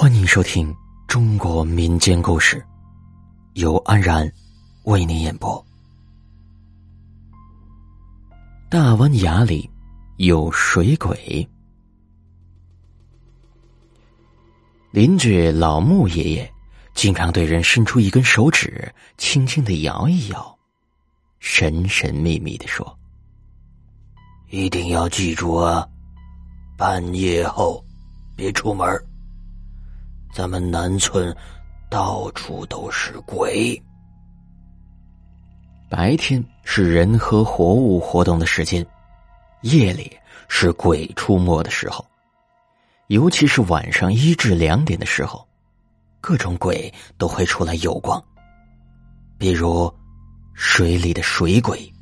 欢迎收听中国民间故事，由安然为您演播。大湾崖里有水鬼，邻居老穆爷爷经常对人伸出一根手指，轻轻的摇一摇，神神秘秘的说：“一定要记住啊，半夜后别出门。”咱们南村到处都是鬼。白天是人和活物活动的时间，夜里是鬼出没的时候。尤其是晚上一至两点的时候，各种鬼都会出来游光。比如水里的水鬼、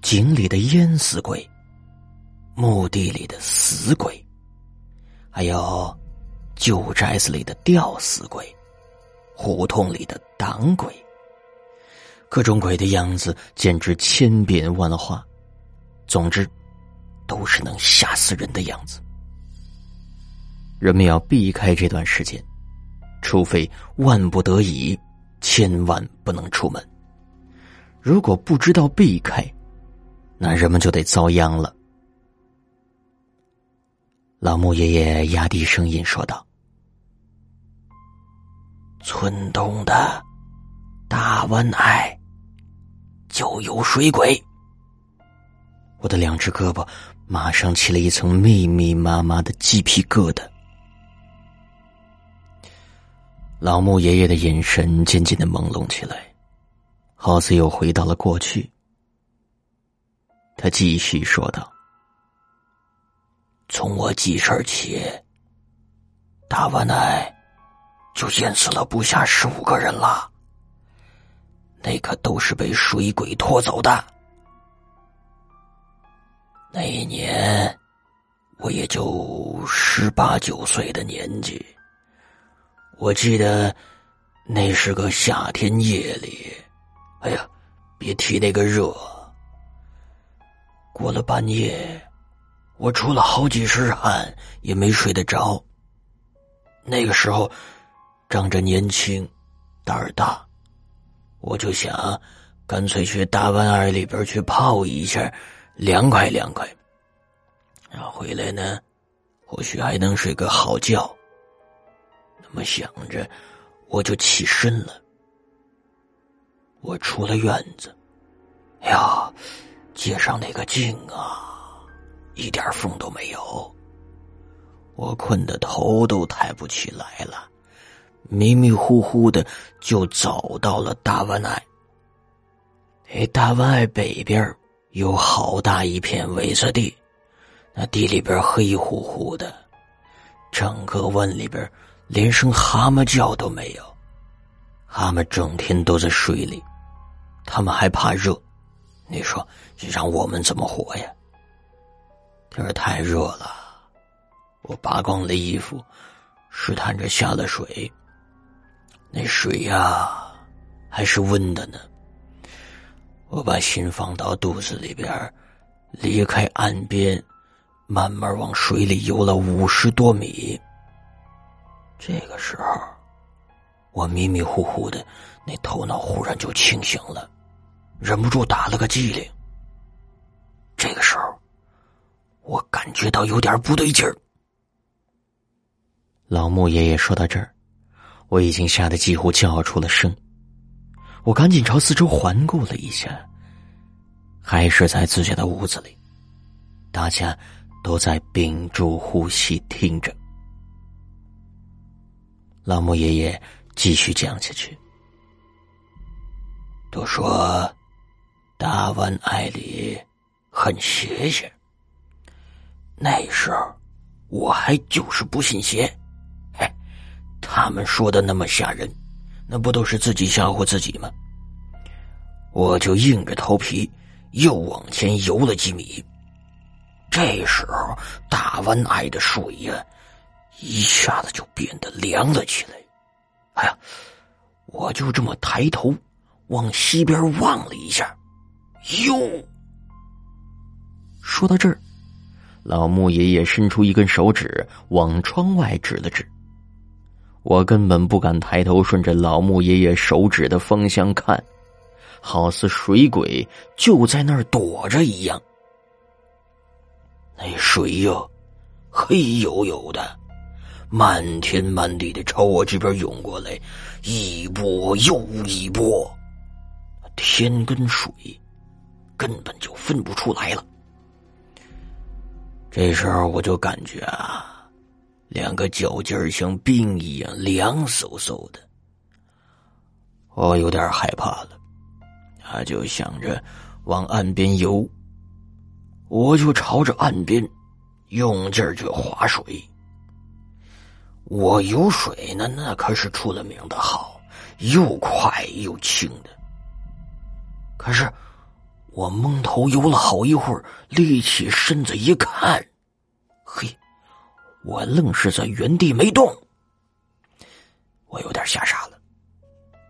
井里的淹死鬼、墓地里的死鬼，还有。旧宅子里的吊死鬼，胡同里的挡鬼，各种鬼的样子简直千变万化。总之，都是能吓死人的样子。人们要避开这段时间，除非万不得已，千万不能出门。如果不知道避开，那人们就得遭殃了。老穆爷爷压低声音说道。村东的大湾隘就有水鬼，我的两只胳膊马上起了一层密密麻麻的鸡皮疙瘩。老穆爷爷的眼神渐渐的朦胧起来，好似又回到了过去。他继续说道：“从我记事起，大湾隘。”就淹死了不下十五个人了，那可都是被水鬼拖走的。那一年，我也就十八九岁的年纪。我记得那是个夏天夜里，哎呀，别提那个热。过了半夜，我出了好几身汗，也没睡得着。那个时候。仗着年轻，胆儿大，我就想，干脆去大湾儿里边去泡一下，凉快凉快。然后回来呢，或许还能睡个好觉。那么想着，我就起身了。我出了院子，呀，街上那个静啊，一点风都没有。我困得头都抬不起来了。迷迷糊糊的就走到了大湾隘。哎，大湾隘北边有好大一片苇子地，那地里边黑乎乎的，整个湾里边连声蛤蟆叫都没有。蛤蟆整天都在水里，他们还怕热，你说这让我们怎么活呀？天儿太热了，我扒光了衣服，试探着下了水。那水呀，还是温的呢。我把心放到肚子里边，离开岸边，慢慢往水里游了五十多米。这个时候，我迷迷糊糊的，那头脑忽然就清醒了，忍不住打了个激灵。这个时候，我感觉到有点不对劲儿。老穆爷爷说到这儿。我已经吓得几乎叫出了声，我赶紧朝四周环顾了一下，还是在自家的屋子里，大家都在屏住呼吸听着。老木爷爷继续讲下去：“都说大湾爱里很邪性，那时候我还就是不信邪。”他们说的那么吓人，那不都是自己吓唬自己吗？我就硬着头皮又往前游了几米。这时候，大湾隘的水呀，一下子就变得凉了起来。哎呀，我就这么抬头往西边望了一下，哟！说到这儿，老穆爷爷伸出一根手指往窗外指了指。我根本不敢抬头顺着老木爷爷手指的方向看，好似水鬼就在那儿躲着一样。那水呀，黑黝黝的，漫天漫地的朝我这边涌过来，一波又一波，天跟水根本就分不出来了。这时候我就感觉啊，两个脚尖像冰一样凉飕飕的，我有点害怕了，他就想着往岸边游。我就朝着岸边用劲儿去划水。我游水呢，那可是出了名的好，又快又轻的。可是我蒙头游了好一会儿，立起身子一看，嘿，我愣是在原地没动。我有点吓傻了，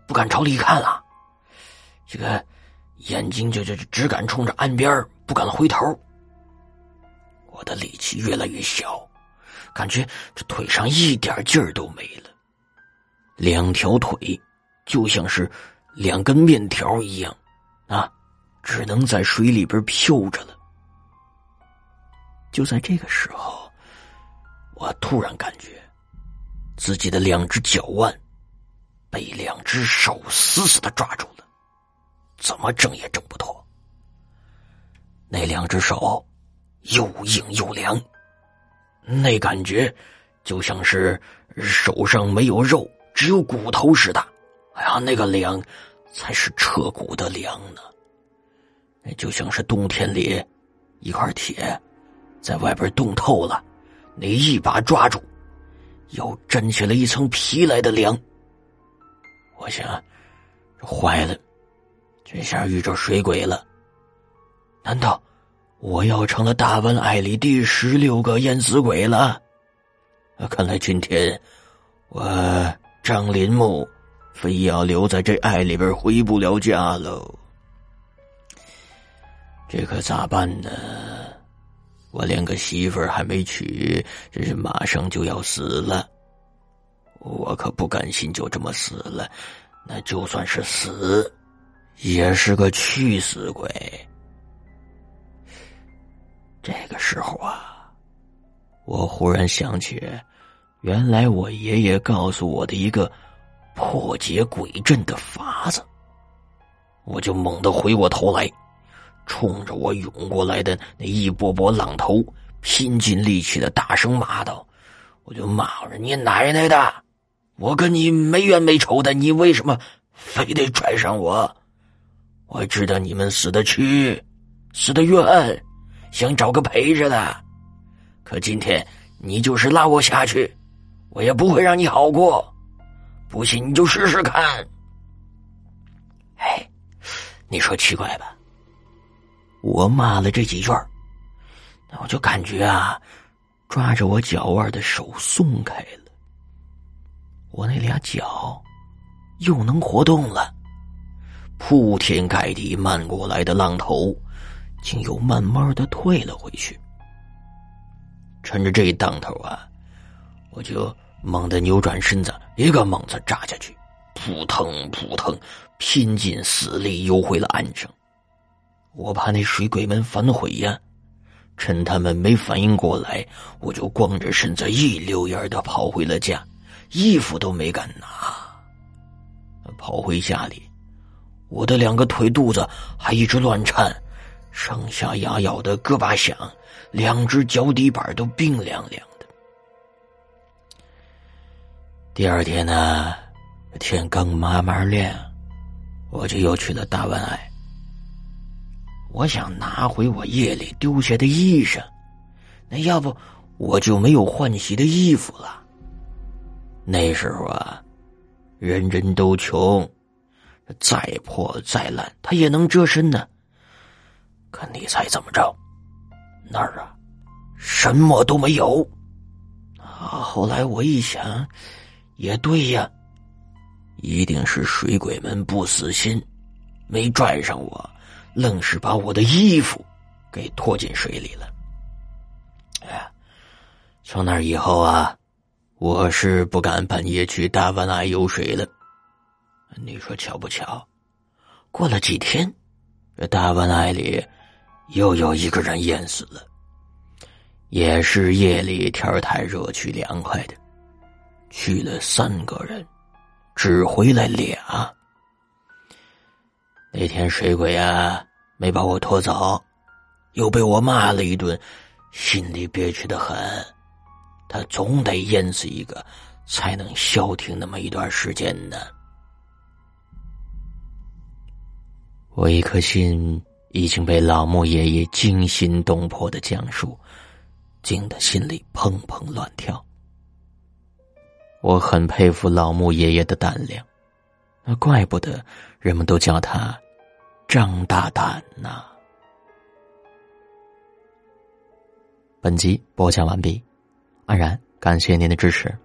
不敢朝里看了，这个眼睛就就只敢冲着岸边，不敢回头。我的力气越来越小，感觉这腿上一点劲儿都没了，两条腿就像是两根面条一样，啊，只能在水里边飘着了。就在这个时候，我突然感觉自己的两只脚腕被两只手死死的抓住了，怎么挣也挣不脱。那两只手。又硬又凉，那感觉就像是手上没有肉，只有骨头似的。哎呀，那个凉，才是彻骨的凉呢。就像是冬天里一块铁在外边冻透了，你一把抓住，又粘起了一层皮来的凉。我想，这坏了，这下遇着水鬼了。难道？我要成了大湾爱里第十六个淹死鬼了，看来今天我张林木非要留在这爱里边回不了家喽。这可咋办呢？我连个媳妇儿还没娶，这是马上就要死了。我可不甘心就这么死了，那就算是死，也是个去死鬼。这个时候啊，我忽然想起，原来我爷爷告诉我的一个破解鬼阵的法子。我就猛地回过头来，冲着我涌过来的那一波波浪头，拼尽力气的大声骂道：“我就骂着你奶奶的！我跟你没冤没仇的，你为什么非得拽上我？我知道你们死的屈，死的冤。”想找个陪着的，可今天你就是拉我下去，我也不会让你好过。不信你就试试看。哎，你说奇怪吧？我骂了这几句那我就感觉啊，抓着我脚腕的手松开了，我那俩脚又能活动了，铺天盖地漫过来的浪头。竟又慢慢的退了回去。趁着这一当头啊，我就猛地扭转身子，一个猛子扎下去，扑腾扑腾，拼尽死力游回了岸上。我怕那水鬼们反悔呀，趁他们没反应过来，我就光着身子一溜烟的跑回了家，衣服都没敢拿。跑回家里，我的两个腿肚子还一直乱颤。上下牙咬的咯巴响，两只脚底板都冰凉凉的。第二天呢，天刚慢慢亮，我就又去了大湾岸。我想拿回我夜里丢下的衣裳，那要不我就没有换洗的衣服了。那时候啊，人人都穷，再破再烂，他也能遮身呢。可你猜怎么着？那儿啊，什么都没有。啊！后来我一想，也对呀，一定是水鬼们不死心，没拽上我，愣是把我的衣服给拖进水里了。哎，从那以后啊，我是不敢半夜去大湾岸游水了。你说巧不巧？过了几天，这大湾岸里又有一个人淹死了，也是夜里天太热去凉快的，去了三个人，只回来俩。那天水鬼啊，没把我拖走，又被我骂了一顿，心里憋屈的很。他总得淹死一个，才能消停那么一段时间呢。我一颗心已经被老木爷爷惊心动魄的讲述，惊得心里砰砰乱跳。我很佩服老木爷爷的胆量，那怪不得人们都叫他张大胆呐。本集播讲完毕。安然，感谢您的支持。